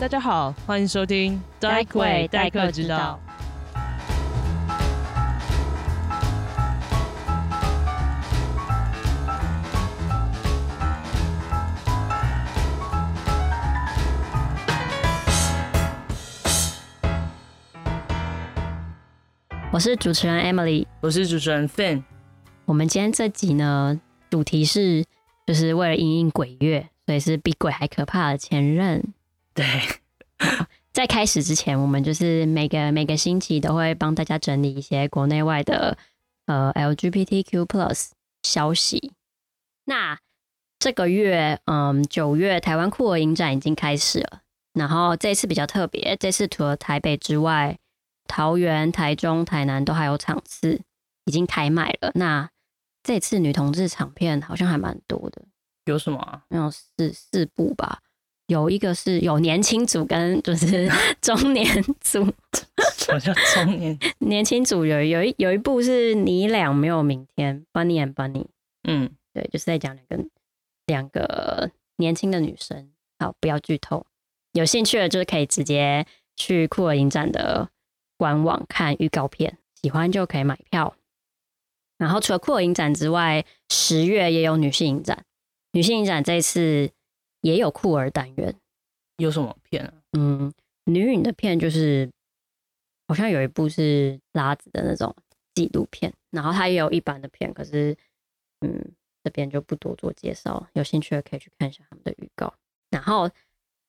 大家好，欢迎收听代会代课之道。我是主持人 Emily，我是主持人 Fin。我们今天这集呢，主题是就是为了迎应鬼月，所以是比鬼还可怕的前任。对，在开始之前，我们就是每个每个星期都会帮大家整理一些国内外的呃 LGBTQ Plus 消息。那这个月，嗯，九月台湾酷儿影展已经开始了，然后这次比较特别，这次除了台北之外。桃园、台中、台南都还有场次，已经开卖了。那这次女同志场片好像还蛮多的，有什么？有四四部吧，有一个是有年轻组跟就是 中年组。什么叫中年？年轻组有有一有一部是你俩没有明天，Bunny and Bunny。嗯，对，就是在讲两个两个年轻的女生。好，不要剧透。有兴趣的，就是可以直接去酷儿影展的。官网看预告片，喜欢就可以买票。然后除了酷儿影展之外，十月也有女性影展。女性影展这次也有酷儿单元。有什么片啊？嗯，女影的片就是好像有一部是拉子的那种纪录片，然后它也有一般的片，可是嗯，这边就不多做介绍。有兴趣的可以去看一下他们的预告。然后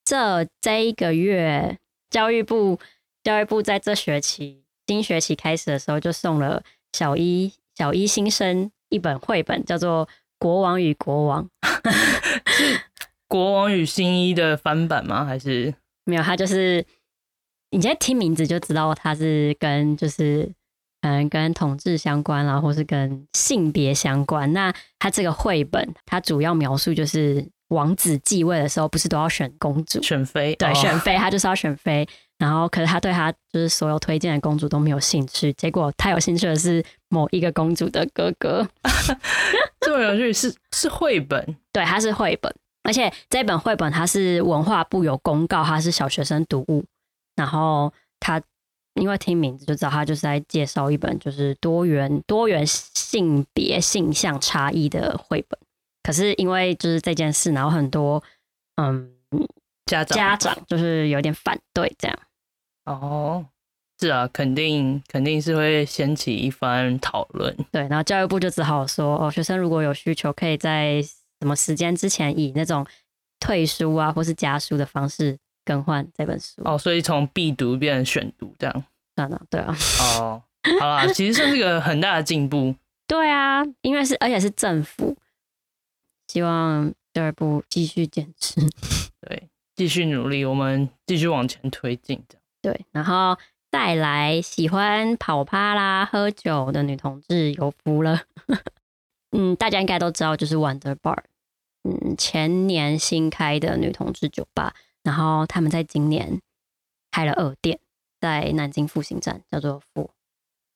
这这一个月教育部。教育部在这学期新学期开始的时候，就送了小一小一新生一本绘本，叫做《国王与国王》。是《国王与新一》的翻版吗？还是没有？他就是你现在听名字就知道，他是跟就是嗯跟统治相关啦，或是跟性别相关。那他这个绘本，它主要描述就是王子继位的时候，不是都要选公主？选妃？对，选妃，他就是要选妃。然后，可是他对他就是所有推荐的公主都没有兴趣。结果他有兴趣的是某一个公主的哥哥。这么有趣，是是绘本，对，它是绘本，而且这本绘本它是文化部有公告，它是小学生读物。然后他因为听名字就知道，他就是在介绍一本就是多元多元性别性向差异的绘本。可是因为就是这件事，然后很多嗯家长家长就是有点反对这样。哦，是啊，肯定肯定是会掀起一番讨论。对，然后教育部就只好说，哦，学生如果有需求，可以在什么时间之前以那种退书啊，或是加书的方式更换这本书。哦，所以从必读变成选读这样。算了，对啊。哦，好啦，其实算是个很大的进步。对啊，因为是而且是政府，希望第二部继续坚持，对，继续努力，我们继续往前推进这样。对，然后再来喜欢跑趴啦、喝酒的女同志有福了。嗯，大家应该都知道，就是 Wonder Bar，嗯，前年新开的女同志酒吧，然后他们在今年开了二店，在南京复兴站，叫做 Four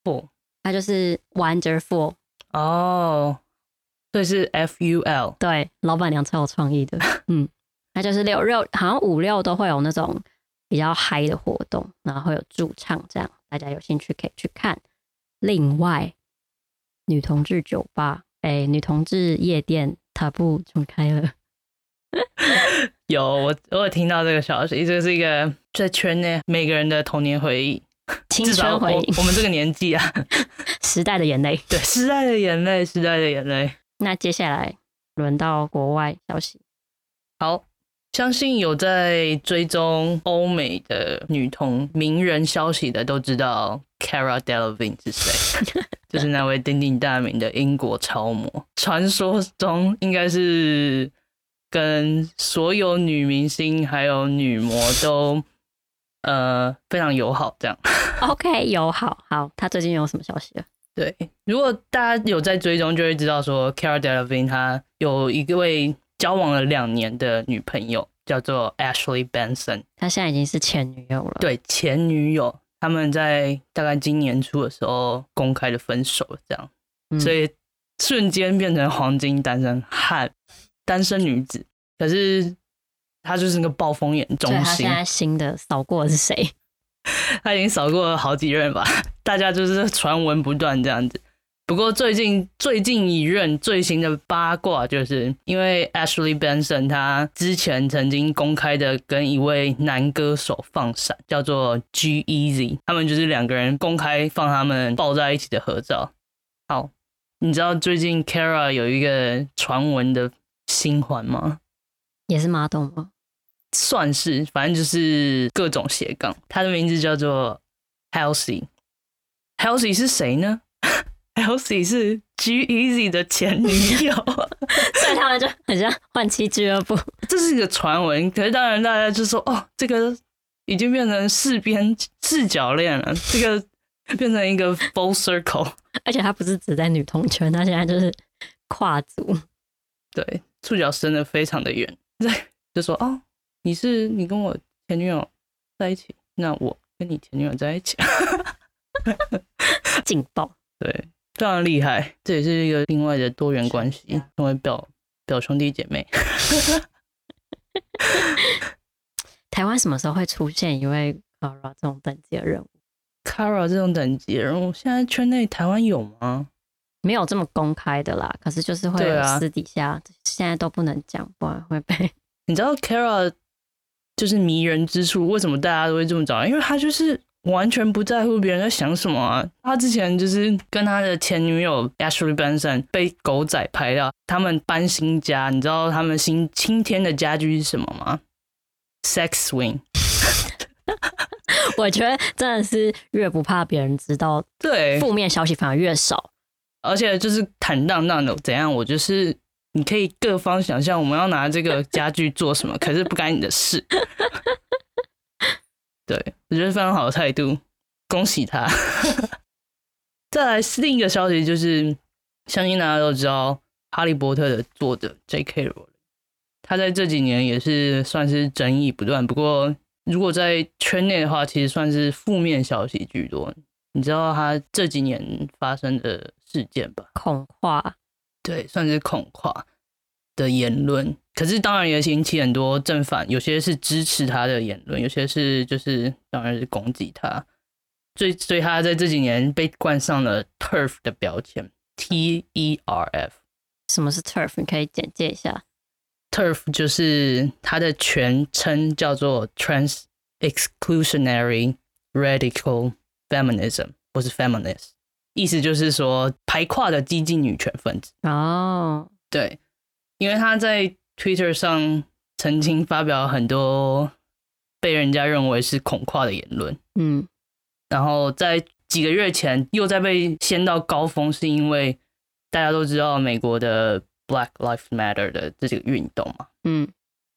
Four，它就是 Wonderful 哦，对，是 F U L，对，老板娘超有创意的，嗯，它就是六六，好像五六都会有那种。比较嗨的活动，然后会有驻唱，这样大家有兴趣可以去看。另外，女同志酒吧，哎，女同志夜店，塔布重开了。有我，我有听到这个消息，这是一个在圈内每个人的童年回忆，青 春回忆。我们这个年纪啊，时代的眼泪，对，时代的眼泪，时代的眼泪。那接下来轮到国外消息，好。相信有在追踪欧美的女同名人消息的，都知道 Cara Delevingne 是谁，就是那位鼎鼎大名的英国超模。传说中应该是跟所有女明星还有女模都呃非常友好，这样。OK，友好。好，她最近有什么消息啊？对，如果大家有在追踪，就会知道说 Cara Delevingne 她有一位。交往了两年的女朋友叫做 Ashley Benson，她现在已经是前女友了。对，前女友，他们在大概今年初的时候公开的分手了，这样，所以瞬间变成黄金单身汉、单身女子。可是他就是那个暴风眼中心他现。在新的扫过的是谁？他已经扫过了好几任吧，大家就是传闻不断这样子。不过最近最近一任最新的八卦，就是因为 Ashley Benson 他之前曾经公开的跟一位男歌手放闪，叫做 G Easy，他们就是两个人公开放他们抱在一起的合照。好，你知道最近 Kara 有一个传闻的新欢吗？也是马桶吗？算是，反正就是各种斜杠。他的名字叫做 Healthy，Healthy 是谁呢？Halsey 是 G Easy 的前女友。所以他们就很像换妻俱乐部。这是一个传闻，可是当然大家就说，哦，这个已经变成四边四角恋了，这个变成一个 full circle。而且他不是只在女同圈，他现在就是跨族。对，触角伸的非常的远。对，就说哦，你是你跟我前女友在一起，那我跟你前女友在一起。劲爆。对，非常厉害，这也是一个另外的多元关系，成为表表兄弟姐妹。台湾什么时候会出现一位 Kara 这种等级的人物？Kara 这种等级的人物，现在圈内台湾有吗？没有这么公开的啦，可是就是会私底下，现在都不能讲，不然会被你知道 Kara 就是迷人之处，为什么大家都会这么找？因为他就是完全不在乎别人在想什么啊。他之前就是跟他的前女友 Ashley Benson 被狗仔拍到，他们搬新家，你知道他们新今天的家具是什么吗？Sex swing。我觉得真的是越不怕别人知道，对，负面消息反而越少。而且就是坦荡荡的，怎样？我就是你可以各方想象我们要拿这个家具做什么，可是不干你的事。对，我觉得非常好的态度，恭喜他。再来是另一个消息，就是相信大家都知道，《哈利波特》的作者 J.K. 罗琳，他在这几年也是算是争议不断。不过，如果在圈内的话，其实算是负面消息居多。你知道他这几年发生的事件吧？恐跨，对，算是恐跨的言论。可是当然也引起很多正反，有些是支持他的言论，有些是就是当然是攻击他。所以所以他在这几年被冠上了 TERF 的标签，T E R F。什么是 turf？你可以简介一下。TERF 就是它的全称叫做 Trans Exclusionary Radical Feminism，或是 Feminist，意思就是说排跨的激进女权分子。哦，对，因为他在 Twitter 上曾经发表很多被人家认为是恐跨的言论，嗯，然后在几个月前又在被掀到高峰，是因为大家都知道美国的 Black Lives Matter 的这个运动嘛。嗯，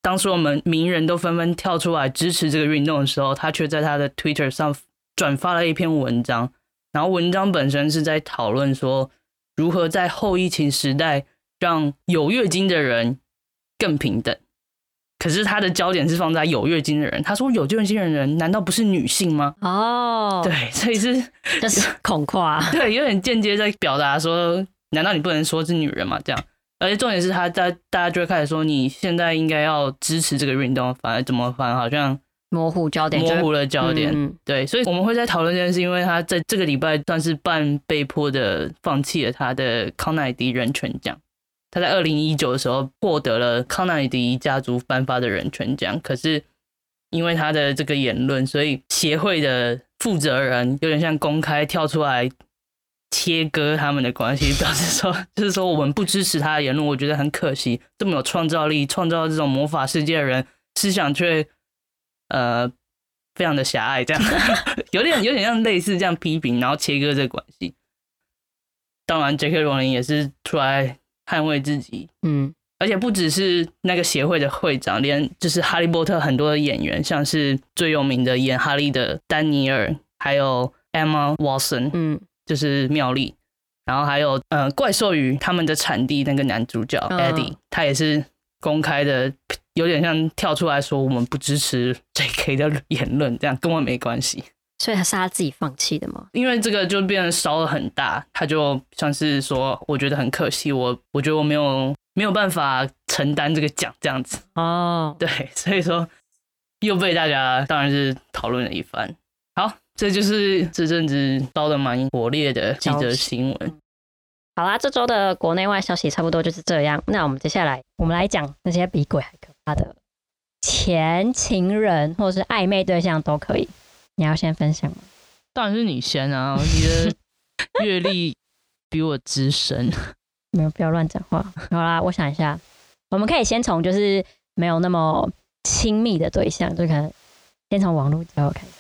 当时我们名人都纷纷跳出来支持这个运动的时候，他却在他的 Twitter 上转发了一篇文章，然后文章本身是在讨论说如何在后疫情时代让有月经的人更平等。可是他的焦点是放在有月经的人，他说有月经的人难道不是女性吗？哦，，对，所以是这是恐 跨，对，有点间接在表达说，难道你不能说是女人吗？这样，而且重点是他在大家就会开始说，你现在应该要支持这个运动，反而怎么反而好像模糊焦点，模糊了焦点。对，所以我们会在讨论这件事，因为他在这个礼拜算是半被迫的放弃了他的康乃迪人权奖。他在二零一九的时候获得了康奈迪家族颁发的人权奖，可是因为他的这个言论，所以协会的负责人有点像公开跳出来切割他们的关系，表示说，就是说我们不支持他的言论，我觉得很可惜，这么有创造力、创造这种魔法世界的人，思想却呃非常的狭隘，这样 有点有点像类似这样批评，然后切割这个关系。当然，J.K. 罗琳也是出来捍卫自己，嗯，而且不只是那个协会的会长，连就是哈利波特很多的演员，像是最有名的演哈利的丹尼尔，还有 Emma Watson，嗯就是妙丽，然后还有呃怪兽与他们的产地那个男主角嗯 Eddie，、他也是公开的，有点像跳出来说我们不支持 J.K. 的言论，这样跟我没关系。所以他是他自己放弃的吗？因为这个就变得烧的很大，他就像是说，我觉得很可惜，我我觉得我没有没有办法承担这个奖这样子。哦，对，所以说又被大家当然是讨论了一番。好，这就是这阵子烧的蛮火烈的记者新闻。好啦，这周的国内外消息差不多就是这样。那我们接下来，我们来讲那些比鬼还可怕的前情人或者是暧昧对象都可以。你要先分享吗？当然是你先啊，你的阅历比我资深。没有，不要乱讲话。好啦，我想一下，我们可以先从就是没有那么亲密的对象，就可能先从网络交友开始。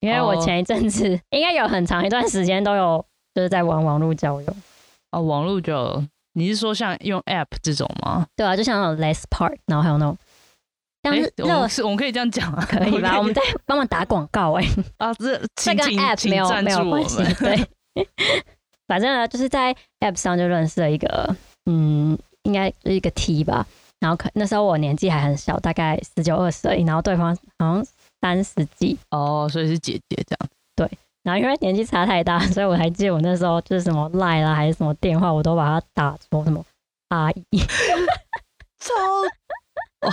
因为我前一阵子 应该有很长一段时间都有就是在玩网络交友。哦，网络交友，你是说像用 App 这种吗？对啊，就像那种 Less Part，然后还有那种，像是热是我们可以这样讲啊，可以吧？我们在帮忙打广告哎。啊，这 这跟 App 没有没有关系。对，反正呢，就是在 App 上就认识了一个，嗯，应该是一个 T 吧。然后可那时候我年纪还很小，大概十九二十而已，然后对方好像三十几。哦，所以是姐姐这样。对。然后因为年纪差太大，所以我还记得我那时候就是什么赖啦，还是什么电话，我都把它打成什么阿姨，超哇！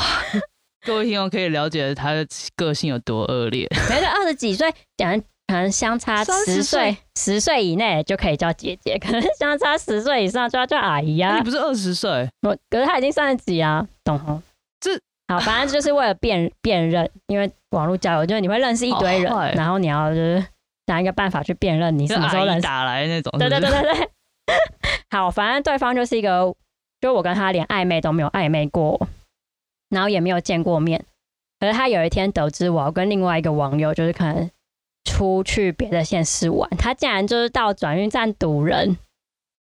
各位听众可以了解他的个性有多恶劣。没事，二十几岁，讲可能相差十岁，十岁以内就可以叫姐姐，可能相差十岁以上就要叫阿姨啊。你不是二十岁？我可是他已经三十几啊，懂吗？这好，反正就是为了辨 辨认，因为网络交友就是你会认识一堆人，然后你要就是。想一个办法去辨认你什么时候人打来那种，对对对对对。好，反正对方就是一个，就我跟他连暧昧都没有暧昧过，然后也没有见过面。可是他有一天得知我要跟另外一个网友，就是可能出去别的县市玩，他竟然就是到转运站堵人，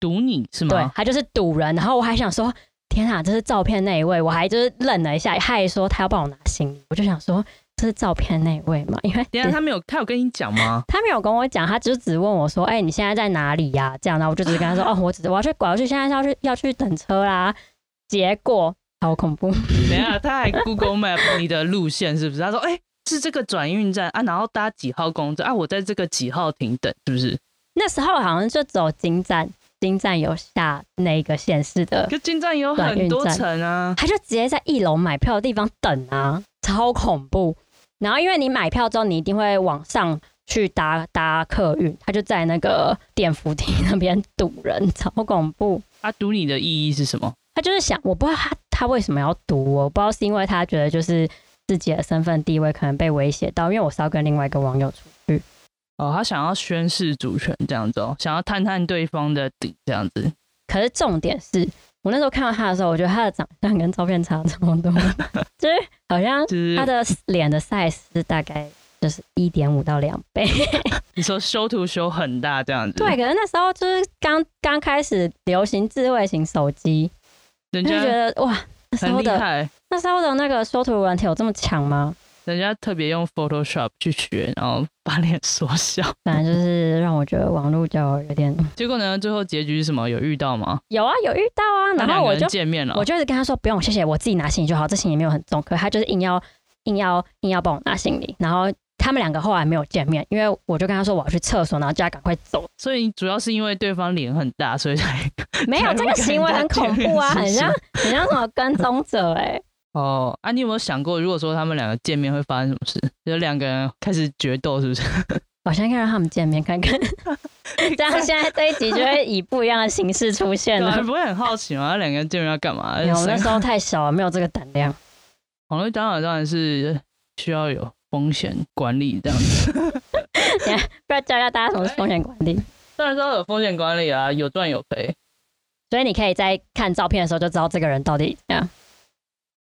堵你是吗？对，他就是堵人。然后我还想说，天啊，这是照片那一位，我还就是愣了一下，他还说他要帮我拿行李，我就想说。这是照片那位嘛？因为等下他没有，他有跟你讲吗？他没有跟我讲，他就只问我说：“哎，你现在在哪里呀？”这样，然后我就只是跟他说：“ 哦，我只我要去，我要去，现在要去要去等车啦。”结果好恐怖！等下他还 Google Map 你的路线是不是？他说：“哎，是这个转运站啊，然后搭几号公车啊？我在这个几号停等，是不是？”那时候好像就走金站，金站有下那个县市的，可金站有很多层啊，他就直接在一楼买票的地方等啊，超恐怖。然后，因为你买票之后，你一定会往上去搭搭客运，他就在那个电扶梯那边堵人，超恐怖。他堵你的意义是什么？他就是想，我不知道他他为什么要读我，不知道是因为他觉得就是自己的身份地位可能被威胁到，因为我是要跟另外一个网友出去。哦，他想要宣示主权这样子哦，想要探探对方的底这样子。可是重点是。我那时候看到他的时候，我觉得他的长相跟照片差这么多，就是好像他的脸的 size 是大概就是一点五到两倍。你说修图修很大这样子？对，可能那时候就是刚刚开始流行智慧型手机，人家觉得哇，那时候的那时候的那个缩图软体有这么强吗？人家特别用 Photoshop 去学，然后把脸缩小，反正就是让我觉得网络交友有点。结果呢，最后结局是什么？有遇到吗？有啊，有遇到啊。然后我就见面了，我就是跟他说不用，谢谢，我自己拿行李就好，这行李没有很重。可他就是硬要硬要硬要帮我拿行李。然后他们两个后来没有见面，因为我就跟他说我要去厕所，然后叫他赶快走。所以主要是因为对方脸很大，所以才没有 这个行为很恐怖啊，很像很像什么跟踪者哎。哦啊，你有没有想过，如果说他们两个见面会发生什么事？有两个人开始决斗，是不是？好像应该让他们见面看看，这样现在这一集就会以不一样的形式出现了。不会很好奇吗？两个人见面要干嘛？我那时候太小了，没有这个胆量。网络当然当然是需要有风险管理这样子。不要教教大家什么是风险管理？当然要有风险管理啊，有赚有赔。所以你可以在看照片的时候就知道这个人到底怎样。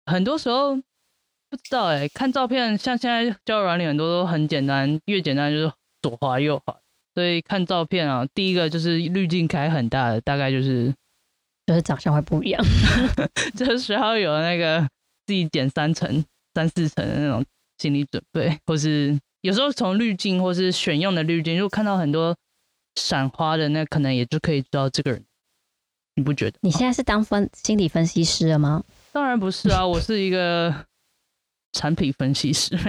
很多时候不知道哎，看照片，像现在交友软件很多都很简单，越简单就是左滑右滑。所以看照片啊，第一个就是滤镜开很大的，大概就是就是长相会不一样，就是需要有那个自己减三层、三四层的那种心理准备，或是有时候从滤镜或是选用的滤镜，如果看到很多闪花的，那可能也就可以知道这个人，你不觉得？你现在是当分心理分析师了吗？当然不是啊，我是一个产品分析师。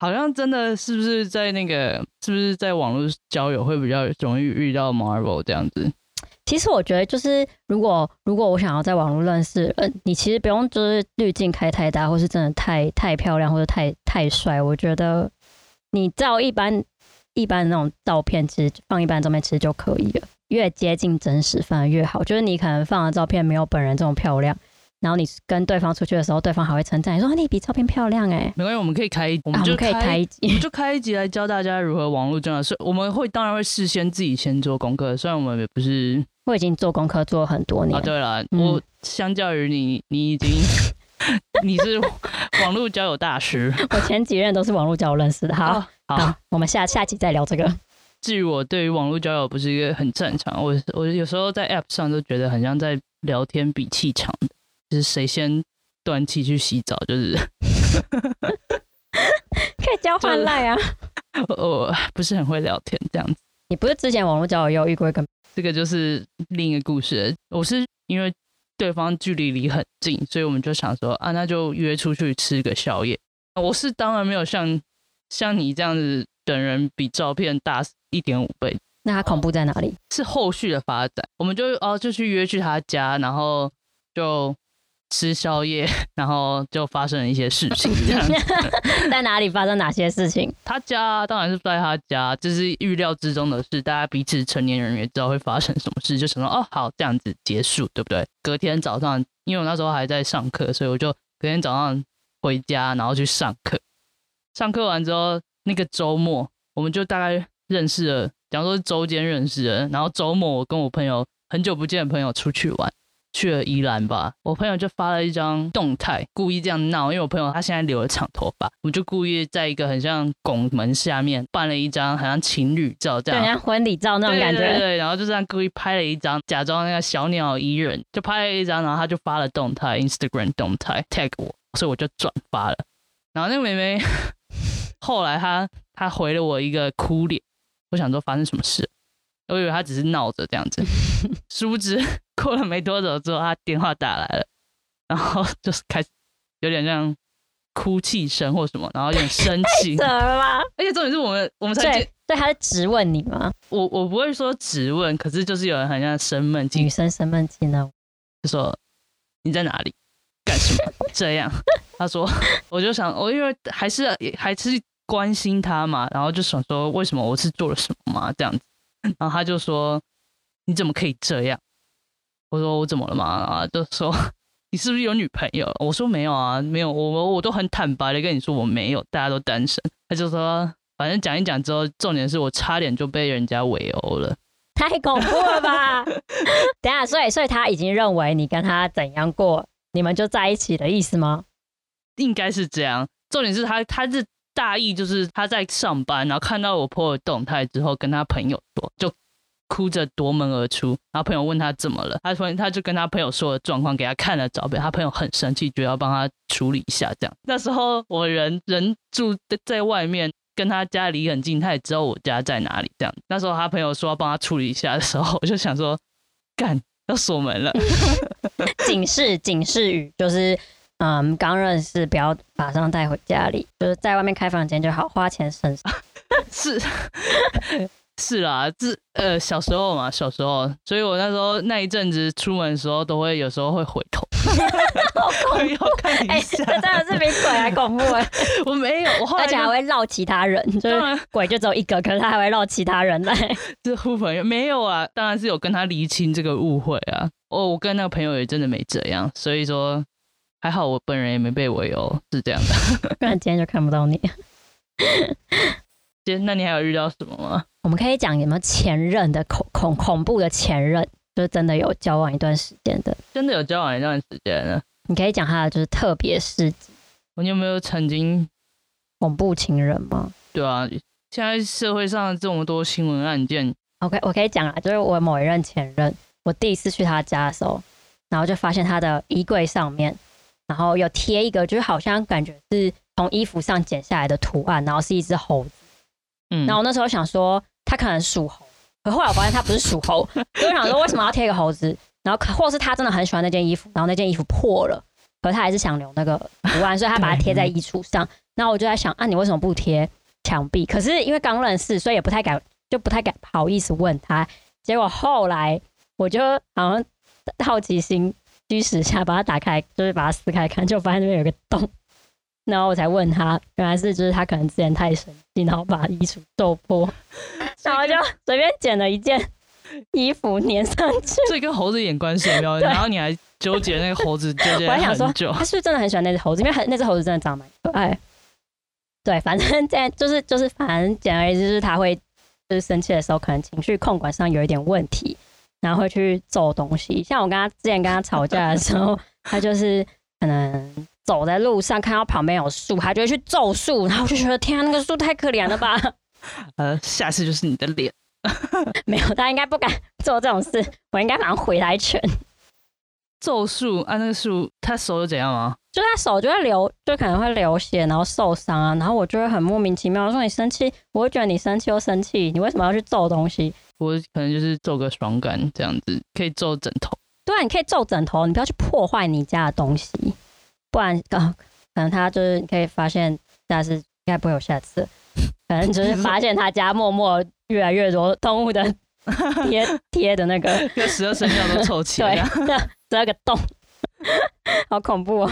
好像真的是不是在那个是不是在网络交友会比较容易遇到 Marvel 这样子？其实我觉得，就是如果如果我想要在网络认识呃，你其实不用就是滤镜开太大，或是真的太太漂亮或者太太帅。我觉得你照一般一般那种照片，其实放一般照片其实就可以了。越接近真实反而越好。就是你可能放的照片没有本人这么漂亮，然后你跟对方出去的时候，对方还会称赞你说你比照片漂亮哎、没关系，我们可以开，我们就啊可以开一集我们就开一集来教大家如何网络交友。所以我们会当然会事先自己先做功课，虽然我们也不是我已经做功课做了很多年啊，，对了，嗯我相较于你，你已经 你是网络交友大师。我前几任都是网络交友认识的。好，哦好，好，我们下下集再聊这个。至于我对于网络交友不是一个很擅长，我我有时候在 App 上都觉得很像在聊天比气场的，就是谁先断气去洗澡，就是 可以交换赖啊！我不是很会聊天这样子。你不是之前网络交友也有遇过一个这个就是另一个故事。我是因为对方距离离很近，所以我们就想说啊，那就约出去吃个宵夜。我是当然没有像像你这样子等人比照片大一点五倍，那他恐怖在哪里？是后续的发展。我们就哦就去约去他家，然后就吃宵夜，然后就发生了一些事情这样子。在哪里发生哪些事情？他家当然是在他家，这是预料之中的事，大家彼此成年人也知道会发生什么事，就想说哦好这样子结束，对不对？隔天早上，因为我那时候还在上课，所以我就隔天早上回家，然后去上课。上课完之后，那个周末我们就大概认识了，假如说是周间认识的，然后周末我跟我朋友很久不见的朋友出去玩。去了宜兰吧，我朋友就发了一张动态，故意这样闹，因为我朋友他现在留了长头发，我就故意在一个很像拱门下面办了一张好像情侣照这样。像婚礼照那种感觉。对对对，然后就这样故意拍了一张，假装那个小鸟依人，就拍了一张，然后他就发了动态，Instagram 动态 tag 我，所以我就转发了。然后那个妹妹 后来她她回了我一个哭脸，我想说发生什么事，我以为他只是闹着这样子，殊不知过了没多久之后，他电话打来了，然后就是开始有点像哭泣声或什么，然后有点生气，怎么吗？而且重点是我们我们才见对，对，他是质问你吗？我我不会说质问，可是就是有人很像生闷气女，生生闷气呢？就说你在哪里干什么这样。他说，我就想，我因为还是还是关心他嘛，然后就想说，为什么我是做了什么嘛这样子。然后他就说，你怎么可以这样？我说我怎么了嘛？然后就说 你是不是有女朋友？我说没有啊，没有，我我我都很坦白的跟你说我没有，大家都单身。他就说，反正讲一讲之后，重点是我差点就被人家围殴了。太恐怖了吧！等一下，所以所以他已经认为你跟他怎样过，你们就在一起的意思吗？应该是这样。重点是他，他是大意就是他在上班，然后看到我 po 的动态之后，跟他朋友说，就哭着夺门而出。然后朋友问他怎么了，他说他就跟他朋友说的状况给他看了？照片，他朋友很生气，就要帮他处理一下。这样，那时候我人人住在外面。跟他家离很近，他也知道我家在哪里。这样，那时候他朋友说要帮他处理一下的时候，我就想说，干要锁门了。警示警示语就是，嗯，刚认识不要马上带回家里，就是在外面开房间就好，花钱省。是是啦，这呃小时候嘛，小时候，所以我那时候那一阵子出门的时候，都会有时候会回头，哎、一这下。真的是比鬼还恐怖哎！我没有，我后来而且还会绕其他人，就是当然鬼就只有一个，可是他还会绕其他人来。是呼朋友没有啊，当然是有跟他厘清这个误会啊。哦，我跟那个朋友也真的没这样，所以说还好我本人也没被围殴，是这样的。不然今天就看不到你。今天那你还有遇到什么吗？我们可以讲有没有前任的恐恐恐怖的前任，就是真的有交往一段时间的，真的有交往一段时间的，你可以讲他的就是特别事迹，你有没有曾经恐怖情人吗对啊？现在社会上这么多新闻案件，？OK，我可以讲啊，就是我某一任前任，我第一次去他家的时候，然后就发现他的衣柜上面，然后有贴一个，就是好像感觉是从衣服上剪下来的图案，然后是一只猴子。嗯，然后我那时候想说，他可能属猴，可后来我发现他不是属猴，所以我想说为什么要贴一个猴子？然后可或是他真的很喜欢那件衣服，然后那件衣服破了，可是他还是想留那个图案，所以他把它贴在衣橱上。然后我就在想啊，你为什么不贴墙壁？可是因为刚认识，所以也不太敢，就不太敢好意思问他。结果后来我就好像好奇心驱使下，把它打开，就是把它撕开看，就发现那边有个洞。然后我才问他，原来是就是他可能之前太生气，然后把衣橱揍破，然后就随便捡了一件衣服粘上去。这跟猴子眼关系没有，然后你还纠结那个猴子纠结我还想说。他是不是真的很喜欢那只猴子？因为很那只猴子真的长得蛮可爱。对，反正这样就是就是，反正简而言之，就是他会就是生气的时候，可能情绪控管上有一点问题，然后会去揍东西。像我跟他之前跟他吵架的时候，他就是可能走在路上看到旁边有树，他就会去揍树，然后我就觉得天啊，那个树太可怜了吧。呃，下次就是你的脸。没有，他应该不敢 做这种事，我应该马上回他一拳。咒术啊，那个树，他手又怎样吗？就他手就会流，就可能会流血，然后受伤啊，然后我就会很莫名其妙我说你生气，我会觉得你生气又生气，你为什么要去揍东西？我可能就是揍个爽感这样子，可以揍枕头。对啊，你可以揍枕头，你不要去破坏你家的东西，不然呃，可能他就是你可以发现下次应该不会有下次，反正就是发现他家默默越来越多动物的贴 贴的那个，跟十二生肖都凑齐了对，十二个洞，好恐怖哦。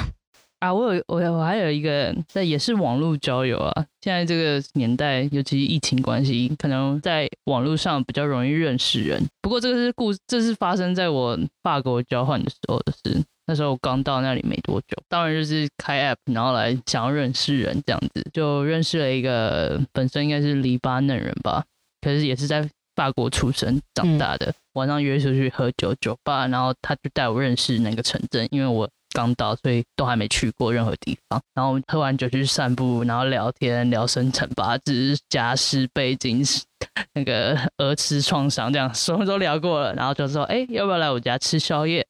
啊！我有我我还有一个，那也是网络交友啊。现在这个年代，尤其是疫情关系，可能在网络上比较容易认识人。不过这个是故，这是发生在我法国交换的时候的事。那时候我刚到那里没多久，当然就是开 app，然后来想要认识人这样子，就认识了一个本身应该是黎巴嫩人吧，可是也是在法国出生长大的。晚上约出去喝酒酒吧，然后他就带我认识那个城镇，因为我刚到，所以都还没去过任何地方。然后我们喝完酒去散步，然后聊天，聊生辰八字、家世背景、那个 儿时创伤，这样什么都聊过了。然后就说，哎，要不要来我家吃宵夜？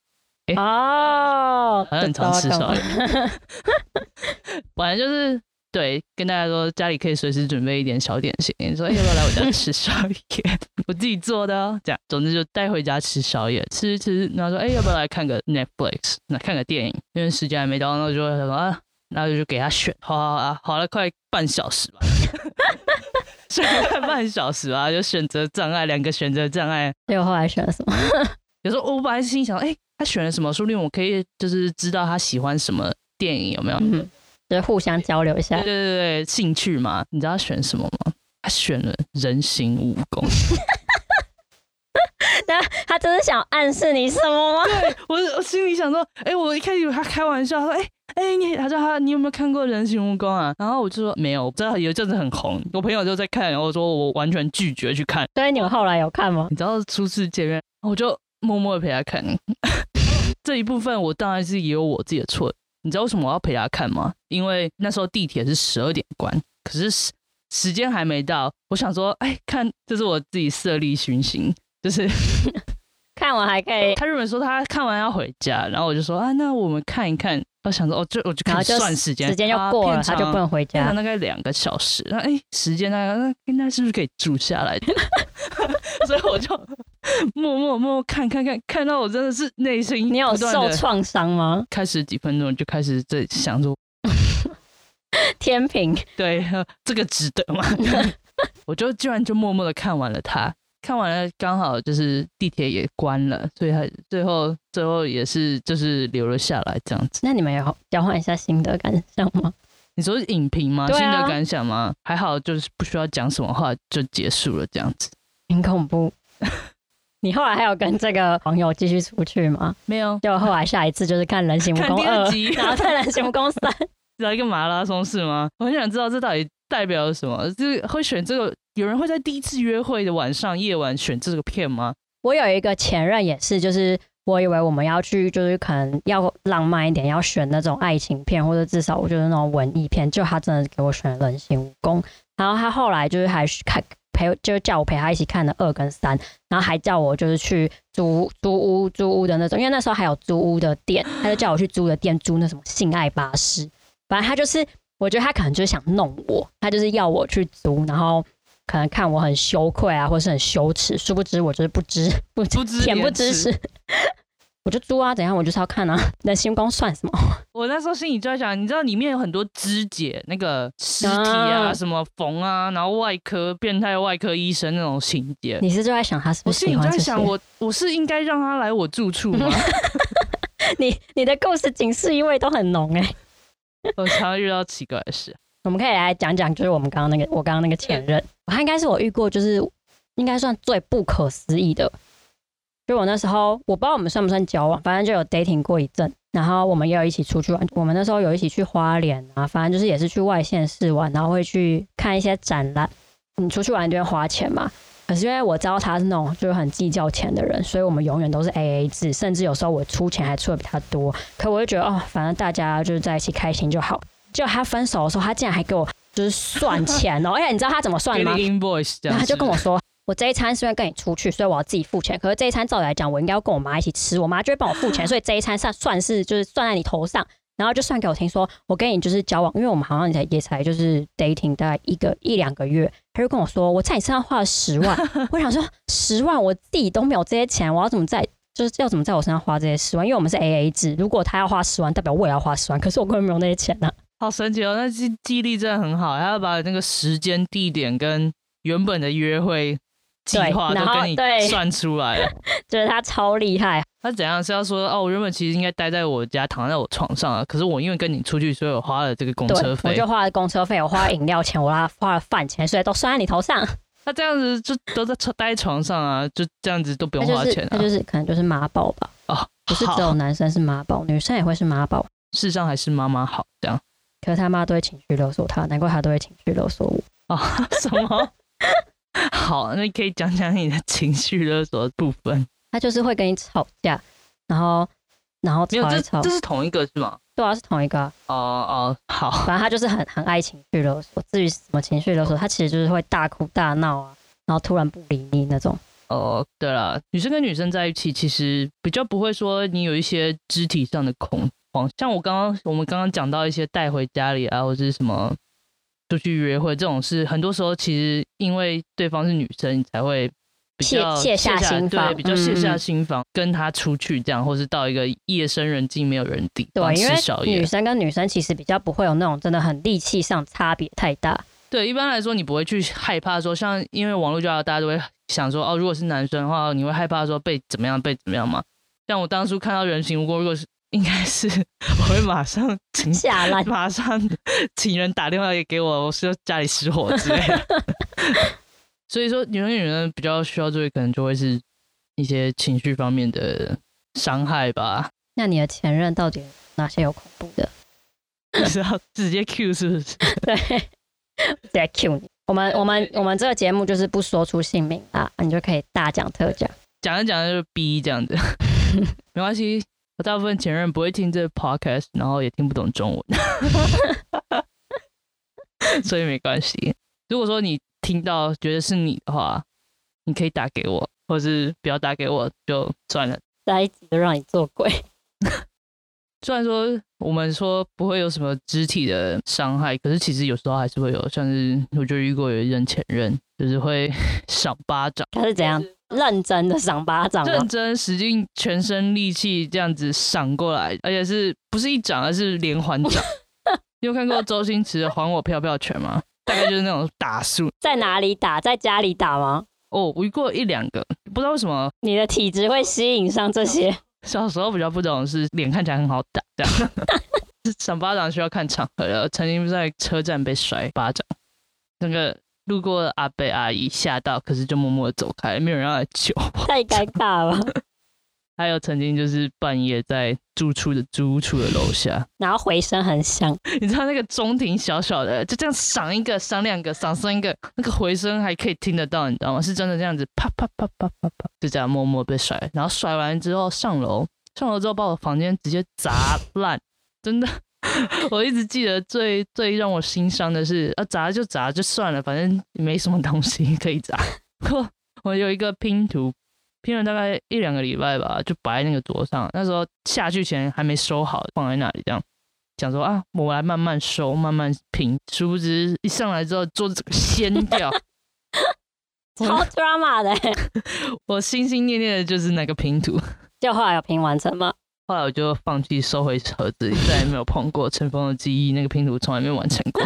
哦，好像很常吃宵夜。本来就是对，跟大家说家里可以随时准备一点小点心。你说、哎要不要来我家 吃宵夜？我自己做的哦。这样，总之就带回家吃宵夜，吃吃，然后说哎要不要来看个 Netflix，那看个电影？因为时间还没到，那我就会说啊，然后就给他选，好好啊，好了，快半小时吧。选了快半小时吧，就选择障碍，两个选择障碍，结果后来选了什么？有时候我本来心想，哎、他选了什么？说不定我可以就是知道他喜欢什么电影，有没有？嗯，就是互相交流一下对。对对对，兴趣嘛，你知道他选什么吗？他选了人形蜈蚣。那他真是想暗示你什么吗？对我我心里想说，哎、我一开始以为他开玩笑，他说，哎、哎、你他说他你有没有看过人形蜈蚣啊？然后我就说没有，我知道有一阵子很红，我朋友就在看，然后我说我完全拒绝去看。所以你们后来有看吗？你知道初次见面，我就默默的陪他看。这一部分我当然是也有我自己的错。你知道为什么我要陪他看吗？因为那时候地铁是十二点关，可是时时间还没到。我想说，哎，看，这是我自己设立寻行，就是 看完还可以，他原本说他看完要回家，然后我就说啊，那我们看一看。我想说，哦，就我就开始然后就算时间，时间就啊过了，他就不能回家。片长大概两个小时，那哎，时间大概那应该是不是可以住下来的？所以我就 默默默默看看看，看到我真的是内心你有受创伤吗？开始几分钟就开始在想说，天平，对，呃这个值得吗？我就居然就默默的看完了它，看完了刚好就是地铁也关了，所以他最后最后也是就是留了下来这样子。那你们有交换一下心得感想吗？你说影评吗？对啊心得感想吗？还好，就是不需要讲什么话就结束了这样子。很恐怖。你后来还有跟这个网友继续出去吗？没有，就后来下一次就是看《人形蜈看蚣二集》，然后再《人形蜈蚣三》。来一个马拉松是吗？我很想知道这到底代表了什么？就是会选这个？有人会在第一次约会的晚上夜晚选这个片吗？我有一个前任也是，就是我以为我们要去，就是可能要浪漫一点，要选那种爱情片，或者至少我觉得那种文艺片。就他真的给我选了《人形蜈蚣》，然后他后来就是还是看陪，就叫我陪他一起看的二跟三，然后还叫我就是去租租屋租屋的那种，因为那时候还有租屋的店，他就叫我去租的店租那什么性爱巴士，反正他就是我觉得他可能就是想弄我，他就是要我去租，然后。可能看我很羞愧啊，或是很羞耻，殊不知我就是不知不不知恬不知耻。我就租啊，怎样我就是要看啊，人心光算什么？我那时候心里就在想，你知道里面有很多肢解那个尸体啊，啊什么缝啊，然后外科变态外科医生那种情节。你是就在想他是不是我心里？在想，我我是应该让他来我住处吗？你你的故事警示意味都很浓哎、我常常遇到奇怪的事。我们可以来讲讲，就是我们刚刚那个我刚刚那个前任，他应该是我遇过就是应该算最不可思议的。就我那时候，我不知道我们算不算交往，反正就有 dating 过一阵，然后我们也有一起出去玩。我们那时候有一起去花莲啊，反正就是也是去外县市玩，然后会去看一些展览。你出去玩就要花钱嘛，可是因为我知道他是那种就是很计较钱的人，所以我们永远都是 A A 制，甚至有时候我出钱还出的比他多。可我就觉得哦，反正大家就是在一起开心就好。结果他分手的时候，他竟然还给我就是算钱哦，而且你知道他怎么算的吗 他就跟我说，我这一餐是因为跟你出去，所以我要自己付钱。可是这一餐照理来讲，我应该要跟我妈一起吃，我妈就会帮我付钱，所以这一餐算算是就是算在你头上。然后就算给我听说，我跟你就是交往，因为我们好像也才也才就是 dating 大概一个一两个月，他就跟我说，我在你身上花了十万。我想说，十万我自己都没有这些钱，我要怎么在就是要怎么在我身上花这些十万？因为我们是 A A 制，如果他要花十万，代表我也要花十万，可是我根本没有那些钱呢、好神奇哦！那记记忆力真的很好，还要把那个时间、地点跟原本的约会计划都跟你算出来了。觉得他超厉害。他怎样是要说哦，我原本其实应该待在我家，躺在我床上啊，可是我因为跟你出去，所以我花了这个公，车费我就。花了公车费，我花了饮料钱，我花花了饭钱，所以都算在你头上。那这样子就都在床待在床上啊，就这样子都不用花钱啊。他就是可能就是妈宝吧，哦，不是只有，男生是妈宝，女生也会是妈宝。世上还是妈妈好，这样可是他妈都会情绪勒索他，难怪他都会情绪勒索我。哦？什么？好，那你可以讲讲你的情绪勒索的部分。他就是会跟你吵架，然后然后没有，这吵这，是同一个是吗？对啊，是同一个啊、哦哦，好，反正他就是很很爱情绪勒索。至于什么情绪勒索，他其实就是会大哭大闹啊，然后突然不理你那种。哦，对了，女生跟女生在一起，其实比较不会说你有一些肢体上的恐慌，像我刚刚我们刚刚讲到一些带回家里啊，或者是什么出去约会这种事，很多时候其实因为对方是女生，你才会比卸较卸下心对，防比较卸下心防，跟他出去这样，或是到一个夜深人静没有人地方对，因吃宵夜。为女生跟女生其实比较不会有那种真的很力气上差别太大。对，一般来说你不会去害怕说，像因为网络交友，大家都会想说，哦，如果是男生的话，你会害怕说被怎么样，被怎么样吗？像我当初看到人形蜈蚣，如果是应该是我会马上请下来马上请人打电话给我，我说家里失火之类的。所以说，女人女人比较需要注意，可能就会是一些情绪方面的伤害吧。那你的前任到底有哪些有恐怖的？是要直接 Q 是不是？对，直接 Q 你。我们我们我们这个节目就是不说出姓名啊，你就可以大讲特讲。讲着讲着就逼这样子，没关系。我大部分前任不会听这个 podcast，然后也听不懂中文，所以没关系。如果说你听到觉得是你的话，你可以打给我，或是不要打给我就算了。下一集就让你做鬼。虽然说我们说不会有什么肢体的伤害，可是其实有时候还是会有，像是我就遇过有一任前任，就是会 赏巴掌。他是怎样 认真的赏巴掌吗认？真使尽全身力气这样子赏过来，而且是不是一掌，而是连环掌。你有看过周星驰的《还我飘飘拳》吗？大概就是那种打术。在哪里打？在家里打吗？哦，我遇过一两个，不知道为什么你的体质会吸引上这些。小时候比较不懂是脸看起来很好打，这样。赏巴掌需要看场合的，曾经在车站被甩巴掌，那个路过的阿伯阿姨吓到，可是就默默的走开，没有人要来救。太尴尬了。还有曾经就是半夜在住处的租屋处的楼下，然后回声很响，你知道那个中庭小小的，就这样赏一个、赏两个、赏三个，那个回声还可以听得到，你知道吗？是真的这样子，啪啪啪啪啪啪，就这样默默被甩，然后甩完之后上楼，上楼之后把我房间直接砸烂，真的。我一直记得最最让我心伤的是，啊砸就砸就算了，反正没什么东西 可以砸。我我有一个拼图，拼了大概一两个礼拜吧，就摆在那个桌上。那时候下去前还没收好，放在那里这样。想说啊，我来慢慢收，慢慢拼。殊不知一上来之后，桌子掀掉。超 drama 的欸。我心心念念的就是那个拼图，就后来有拼完成吗？后来我就放弃收回盒子里，再也没有碰过尘封的记忆，那个拼图从来没完成过。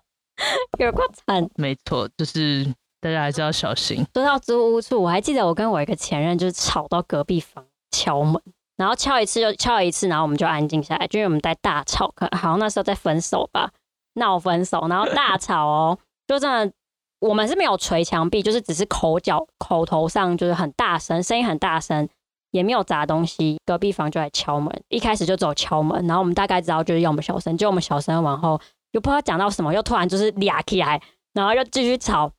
有过惨。没错，就是大家还是要小心。说到租屋处，我还记得我跟我一个前任就是吵到隔壁房敲门，然后敲一次就敲一次，然后我们就安静下来，就因为我们在大吵，可好像那时候在分手吧，闹分手，然后大吵哦，就真的我们是没有捶墙壁，就是只是口角口头上就是很大声，声音很大声，也没有砸东西，隔壁房就来敲门，一开始就走敲门，然后我们大概知道就是要我们小声，就我们小声完后，又不知道讲到什么，又突然就是俩起来，然后又继续吵。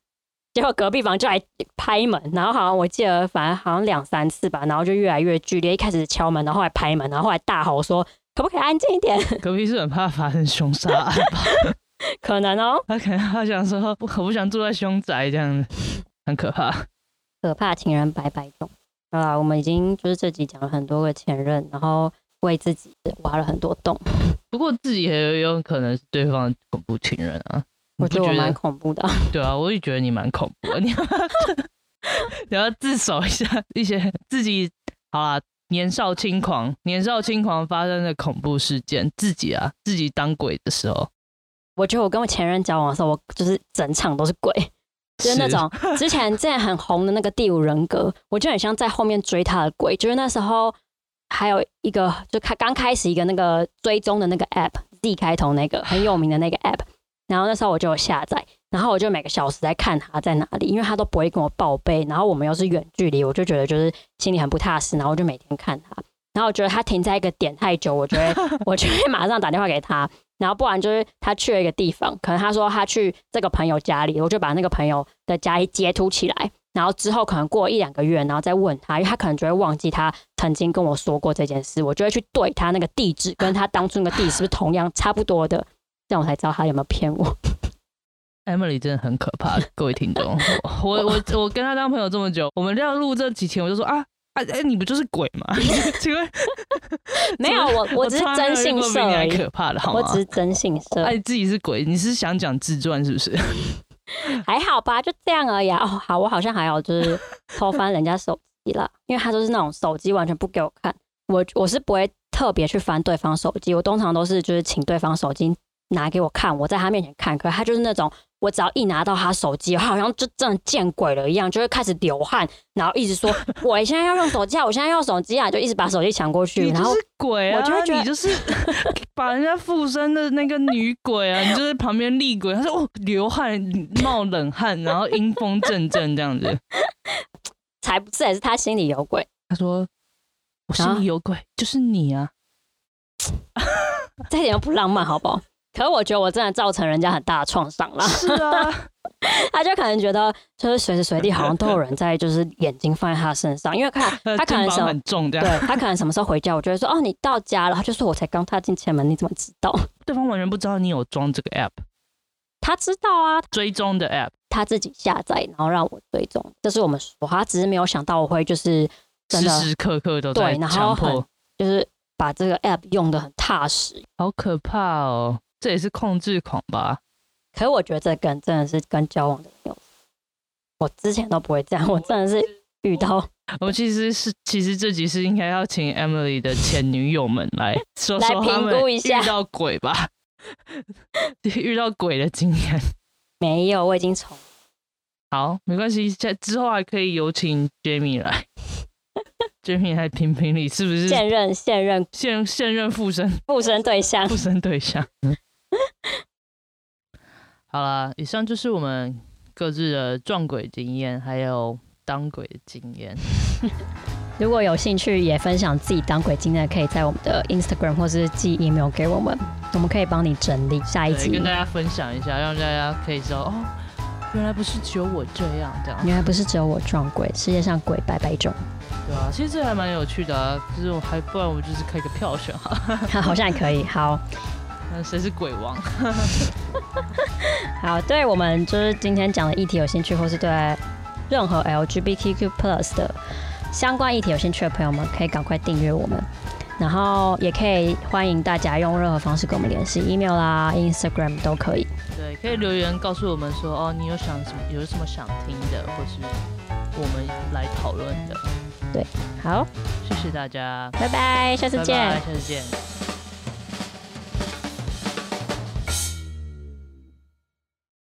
结果隔壁房就来拍门，然后好像我记得，反正好像两三次吧，然后就越来越剧烈。一开始敲门，然后后来拍门，然后后来大吼说：“可不可以安静一点 隔壁是很怕发生凶杀案吧？？” 可能哦，他可能他想说，我可不 想住在凶宅这样子，很可怕。可怕情人白白种。好啦，我们已经就是这集讲了很多个前任，然后为自己挖了很多洞。不过自己也有可能是对方的恐怖情人啊。你不觉我觉得我蛮恐怖的。对啊，我也觉得你蛮恐怖的，你要 你要自首一下一些自己好啦，年少轻狂，年少轻狂发生的恐怖事件，自己啊自己当鬼的时候，我觉得我跟我前任交往的时候，我就是整场都是鬼，就是那种 之前之前很红的那个第五人格，我就很像在后面追他的鬼。就是那时候还有一个，就开刚开始一个那个追踪的那个 app Z 开头那个 很有名的那个 app，然后那时候我就有下载，然后我就每个小时在看他在哪里，因为他都不会跟我报备，然后我们又是远距离，我就觉得就是心里很不踏实，然后我就每天看他，然后我觉得他停在一个点太久，我觉得 我就会马上打电话给他，然后不然就是他去了一个地方，可能他说他去这个朋友家里，我就把那个朋友的家里截图起来，然后之后可能过一两个月，然后再问他，因为他可能就会忘记他曾经跟我说过这件事，我就会去对他那个地址跟他当初那个地址是不是同样差不多的，这样我才知道他有没有骗我。Emily 真的很可怕，各位听众，我我我跟他当朋友这么久，我们要录这几天，我就说啊啊哎、你不就是鬼吗？请问 没有，我我只是真性色而已，可怕的好吗我只？是真性色，哎，自己是鬼，你是想讲自传是不是？还好吧，就这样而已啊。哦，好，我好像还有就是偷翻人家手机了，因为他就是那种手机完全不给我看，我我是不会特别去翻对方手机，我通常都是就是请对方手机拿给我看，我在他面前看，可是他就是那种我只要一拿到他手机，他好像就真的见鬼了一样，就会开始流汗，然后一直说 我现在要用手机啊，我现在要用手机啊，就一直把手机抢过去，然后你就是鬼啊！我就会觉得你就是 把人家附身的那个女鬼啊！你就是旁边厉鬼，他说哦流汗冒冷汗，然后阴风阵阵这样子。才不是，还是他心里有鬼。他说我心啊里有鬼，就是你啊！这一点都不浪漫，好不好？可是我觉得我真的造成人家很大的创伤了。是啊，他就可能觉得，就是随时随地好像都有人在，就是眼睛放在他身上，因为看 他可能什么，很重这样。对他可能什么时候回家，我就会说，哦，你到家了。他就说我才刚踏进前门，你怎么知道？对方完全不知道你有装这个 app，他知道啊，追踪的 app。他自己下载，然后让我追踪，这是我们说，他只是没有想到我会就是真的时时刻刻都在对，然后就是把这个 app 用的很踏实。好可怕哦！这也是控制狂吧？可是我觉得这跟真的是跟交往的没有，我之前都不会这样，我真的是遇到我其实是，其实这集是应该要请 Emily 的前女友们来说说他们估一下遇到鬼吧，遇到鬼的经验。没有，我已经从好，没关系，在之后还可以有请 Jamie 来，Jamie 来评评理是不是现任现任现现任附身附身对象附。身对象。好啦，以上就是我们各自的撞鬼经验，还有当鬼的经验。如果有兴趣也分享自己当鬼经验，可以在我们的 Instagram 或是寄 email 给我们，我们可以帮你整理下一对，集跟。大家分享一下，让大家可以知道哦，原来不是只有我这样，这样原来不是只有我撞鬼，世界上鬼百百种，对啊，其实这还蛮有趣的啊。就是我还不然我就是开个票选哈，好像也可以。好那谁是鬼王？好，对我们就是今天讲的议题有兴趣，或是对任何 LGBTQ plus 的相关议题有兴趣的朋友们，可以赶快订阅我们。然后也可以欢迎大家用任何方式跟我们联系，email 啦、Instagram 都可以。对，可以留言告诉我们说哦，你有想什么，有什么想听的，或是我们来讨论的。对好，谢谢大家，拜拜，下次见。拜拜，下次见。